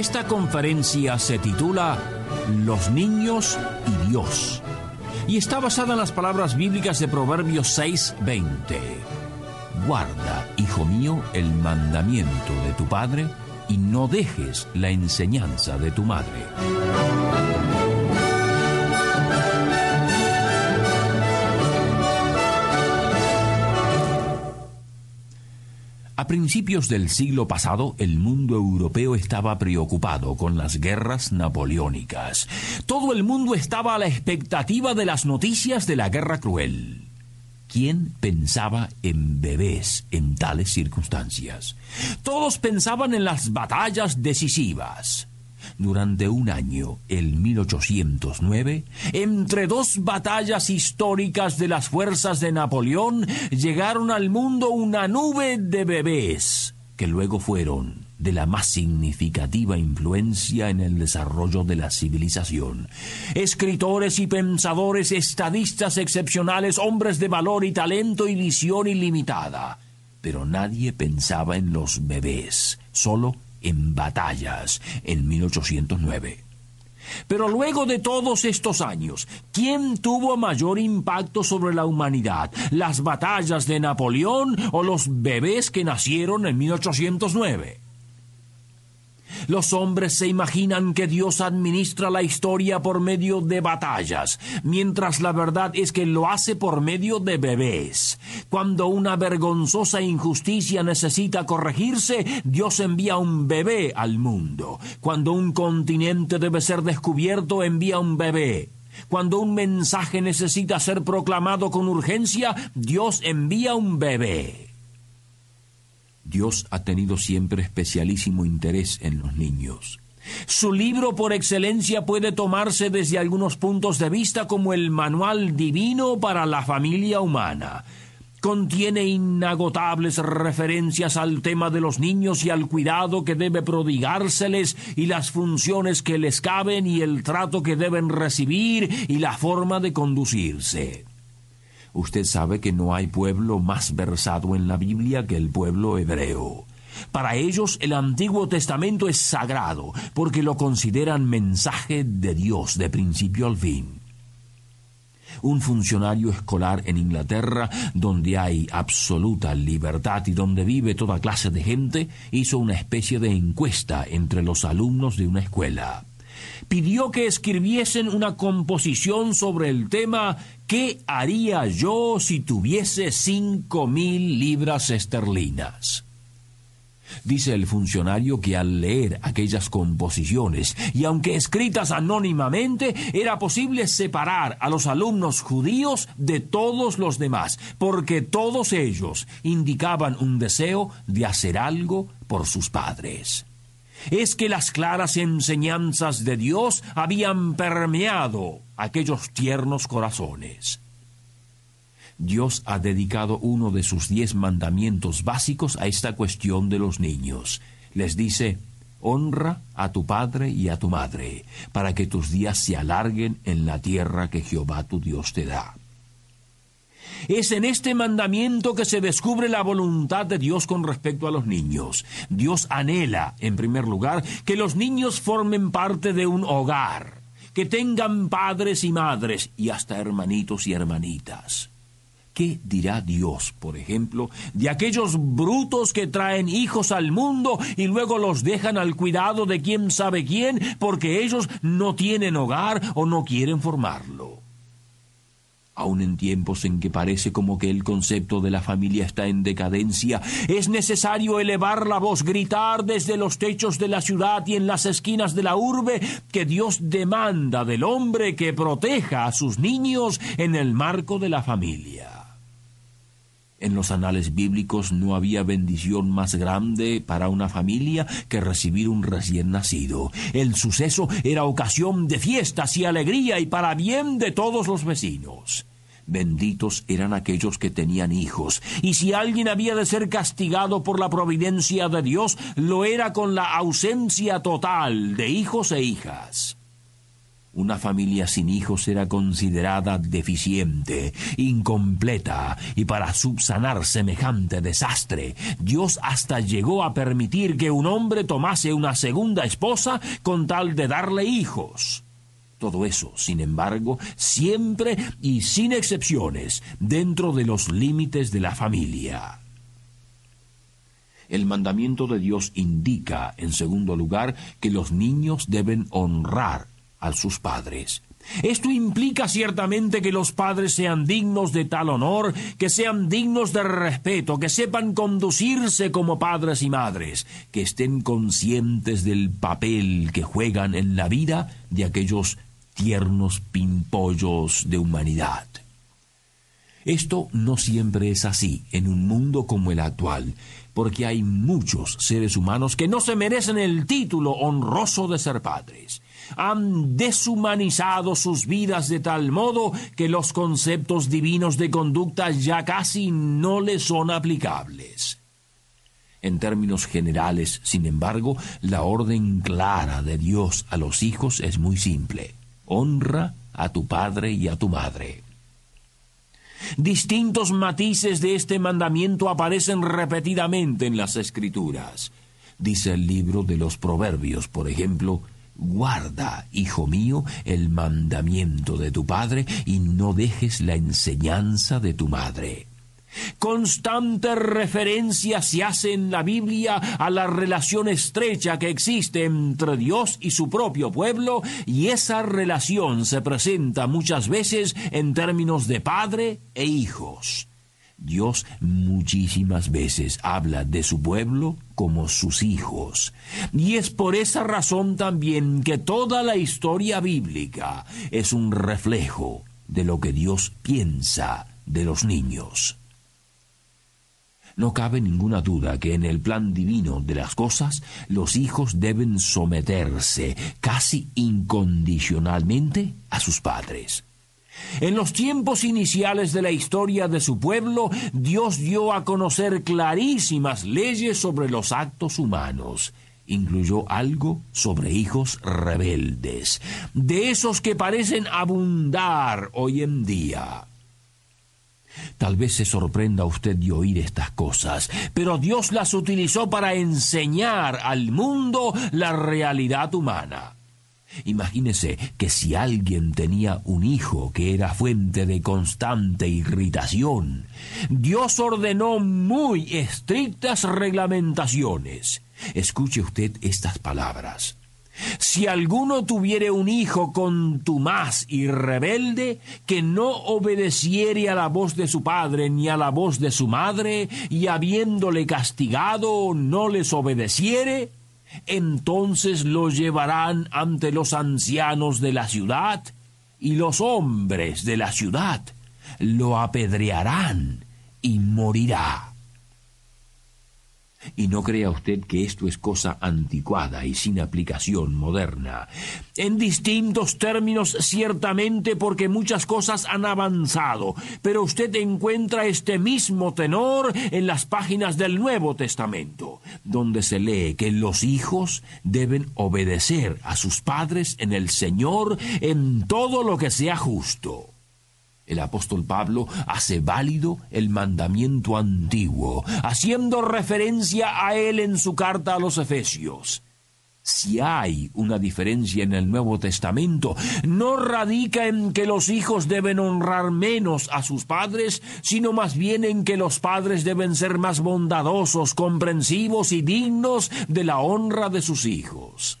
Esta conferencia se titula Los niños y Dios y está basada en las palabras bíblicas de Proverbios 6:20. Guarda, hijo mío, el mandamiento de tu padre y no dejes la enseñanza de tu madre. Principios del siglo pasado, el mundo europeo estaba preocupado con las guerras napoleónicas. Todo el mundo estaba a la expectativa de las noticias de la guerra cruel. ¿Quién pensaba en bebés en tales circunstancias? Todos pensaban en las batallas decisivas. Durante un año, el 1809, entre dos batallas históricas de las fuerzas de Napoleón, llegaron al mundo una nube de bebés, que luego fueron de la más significativa influencia en el desarrollo de la civilización. Escritores y pensadores, estadistas excepcionales, hombres de valor y talento y visión ilimitada. Pero nadie pensaba en los bebés, solo en batallas en 1809. Pero luego de todos estos años, ¿quién tuvo mayor impacto sobre la humanidad? ¿Las batallas de Napoleón o los bebés que nacieron en 1809? Los hombres se imaginan que Dios administra la historia por medio de batallas, mientras la verdad es que lo hace por medio de bebés. Cuando una vergonzosa injusticia necesita corregirse, Dios envía un bebé al mundo. Cuando un continente debe ser descubierto, envía un bebé. Cuando un mensaje necesita ser proclamado con urgencia, Dios envía un bebé. Dios ha tenido siempre especialísimo interés en los niños. Su libro por excelencia puede tomarse desde algunos puntos de vista como el manual divino para la familia humana. Contiene inagotables referencias al tema de los niños y al cuidado que debe prodigárseles y las funciones que les caben y el trato que deben recibir y la forma de conducirse. Usted sabe que no hay pueblo más versado en la Biblia que el pueblo hebreo. Para ellos el Antiguo Testamento es sagrado, porque lo consideran mensaje de Dios de principio al fin. Un funcionario escolar en Inglaterra, donde hay absoluta libertad y donde vive toda clase de gente, hizo una especie de encuesta entre los alumnos de una escuela pidió que escribiesen una composición sobre el tema ¿Qué haría yo si tuviese cinco mil libras esterlinas? Dice el funcionario que al leer aquellas composiciones, y aunque escritas anónimamente, era posible separar a los alumnos judíos de todos los demás, porque todos ellos indicaban un deseo de hacer algo por sus padres es que las claras enseñanzas de Dios habían permeado aquellos tiernos corazones. Dios ha dedicado uno de sus diez mandamientos básicos a esta cuestión de los niños. Les dice, honra a tu padre y a tu madre, para que tus días se alarguen en la tierra que Jehová tu Dios te da. Es en este mandamiento que se descubre la voluntad de Dios con respecto a los niños. Dios anhela, en primer lugar, que los niños formen parte de un hogar, que tengan padres y madres y hasta hermanitos y hermanitas. ¿Qué dirá Dios, por ejemplo, de aquellos brutos que traen hijos al mundo y luego los dejan al cuidado de quién sabe quién porque ellos no tienen hogar o no quieren formarlo? Aun en tiempos en que parece como que el concepto de la familia está en decadencia, es necesario elevar la voz, gritar desde los techos de la ciudad y en las esquinas de la urbe que Dios demanda del hombre que proteja a sus niños en el marco de la familia. En los anales bíblicos no había bendición más grande para una familia que recibir un recién nacido. El suceso era ocasión de fiestas y alegría y para bien de todos los vecinos. Benditos eran aquellos que tenían hijos, y si alguien había de ser castigado por la providencia de Dios, lo era con la ausencia total de hijos e hijas. Una familia sin hijos era considerada deficiente, incompleta, y para subsanar semejante desastre, Dios hasta llegó a permitir que un hombre tomase una segunda esposa con tal de darle hijos. Todo eso, sin embargo, siempre y sin excepciones, dentro de los límites de la familia. El mandamiento de Dios indica, en segundo lugar, que los niños deben honrar a sus padres. Esto implica ciertamente que los padres sean dignos de tal honor, que sean dignos de respeto, que sepan conducirse como padres y madres, que estén conscientes del papel que juegan en la vida de aquellos tiernos pimpollos de humanidad. Esto no siempre es así en un mundo como el actual, porque hay muchos seres humanos que no se merecen el título honroso de ser padres han deshumanizado sus vidas de tal modo que los conceptos divinos de conducta ya casi no les son aplicables. En términos generales, sin embargo, la orden clara de Dios a los hijos es muy simple. Honra a tu padre y a tu madre. Distintos matices de este mandamiento aparecen repetidamente en las Escrituras. Dice el libro de los Proverbios, por ejemplo, Guarda, hijo mío, el mandamiento de tu padre y no dejes la enseñanza de tu madre. Constante referencia se hace en la Biblia a la relación estrecha que existe entre Dios y su propio pueblo, y esa relación se presenta muchas veces en términos de padre e hijos. Dios muchísimas veces habla de su pueblo como sus hijos. Y es por esa razón también que toda la historia bíblica es un reflejo de lo que Dios piensa de los niños. No cabe ninguna duda que en el plan divino de las cosas los hijos deben someterse casi incondicionalmente a sus padres. En los tiempos iniciales de la historia de su pueblo, Dios dio a conocer clarísimas leyes sobre los actos humanos. Incluyó algo sobre hijos rebeldes, de esos que parecen abundar hoy en día. Tal vez se sorprenda usted de oír estas cosas, pero Dios las utilizó para enseñar al mundo la realidad humana. Imagínese que si alguien tenía un hijo que era fuente de constante irritación, Dios ordenó muy estrictas reglamentaciones. Escuche usted estas palabras. Si alguno tuviere un hijo contumaz y rebelde, que no obedeciere a la voz de su padre ni a la voz de su madre, y habiéndole castigado no les obedeciere, entonces lo llevarán ante los ancianos de la ciudad, y los hombres de la ciudad lo apedrearán y morirá. Y no crea usted que esto es cosa anticuada y sin aplicación moderna. En distintos términos, ciertamente, porque muchas cosas han avanzado, pero usted encuentra este mismo tenor en las páginas del Nuevo Testamento, donde se lee que los hijos deben obedecer a sus padres en el Señor en todo lo que sea justo. El apóstol Pablo hace válido el mandamiento antiguo, haciendo referencia a él en su carta a los Efesios. Si hay una diferencia en el Nuevo Testamento, no radica en que los hijos deben honrar menos a sus padres, sino más bien en que los padres deben ser más bondadosos, comprensivos y dignos de la honra de sus hijos.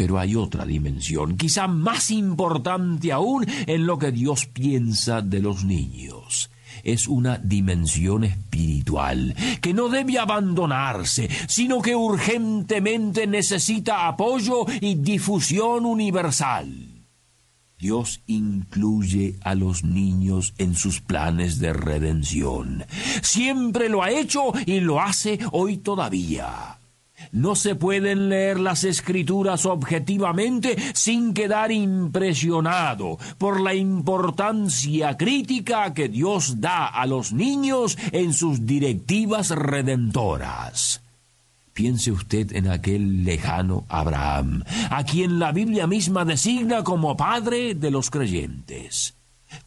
Pero hay otra dimensión, quizá más importante aún, en lo que Dios piensa de los niños. Es una dimensión espiritual que no debe abandonarse, sino que urgentemente necesita apoyo y difusión universal. Dios incluye a los niños en sus planes de redención. Siempre lo ha hecho y lo hace hoy todavía. No se pueden leer las escrituras objetivamente sin quedar impresionado por la importancia crítica que Dios da a los niños en sus directivas redentoras. Piense usted en aquel lejano Abraham, a quien la Biblia misma designa como padre de los creyentes.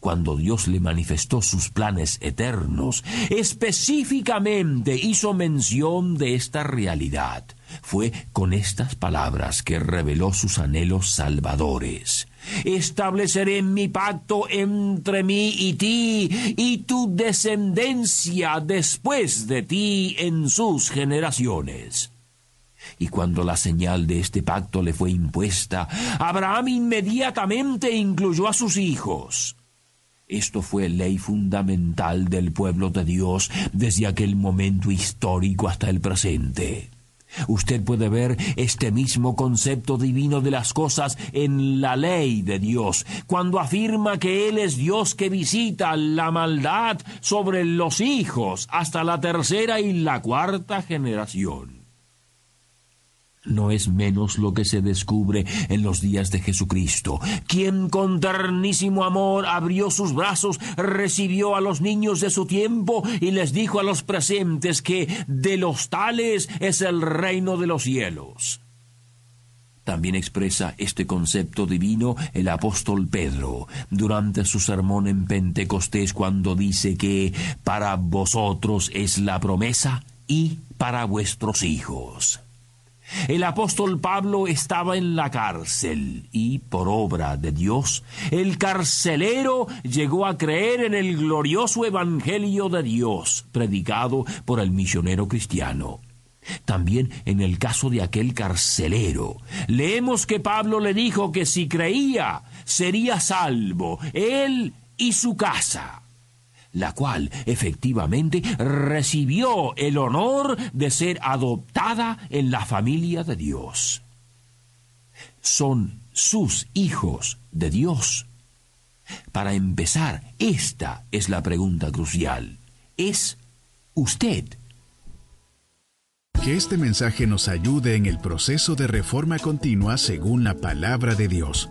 Cuando Dios le manifestó sus planes eternos, específicamente hizo mención de esta realidad. Fue con estas palabras que reveló sus anhelos salvadores. Estableceré mi pacto entre mí y ti y tu descendencia después de ti en sus generaciones. Y cuando la señal de este pacto le fue impuesta, Abraham inmediatamente incluyó a sus hijos. Esto fue ley fundamental del pueblo de Dios desde aquel momento histórico hasta el presente. Usted puede ver este mismo concepto divino de las cosas en la ley de Dios, cuando afirma que Él es Dios que visita la maldad sobre los hijos hasta la tercera y la cuarta generación no es menos lo que se descubre en los días de Jesucristo, quien con ternísimo amor abrió sus brazos, recibió a los niños de su tiempo y les dijo a los presentes que de los tales es el reino de los cielos. También expresa este concepto divino el apóstol Pedro durante su sermón en Pentecostés cuando dice que para vosotros es la promesa y para vuestros hijos. El apóstol Pablo estaba en la cárcel y, por obra de Dios, el carcelero llegó a creer en el glorioso Evangelio de Dios, predicado por el misionero cristiano. También en el caso de aquel carcelero, leemos que Pablo le dijo que si creía, sería salvo, él y su casa la cual efectivamente recibió el honor de ser adoptada en la familia de Dios. Son sus hijos de Dios. Para empezar, esta es la pregunta crucial. ¿Es usted? Que este mensaje nos ayude en el proceso de reforma continua según la palabra de Dios.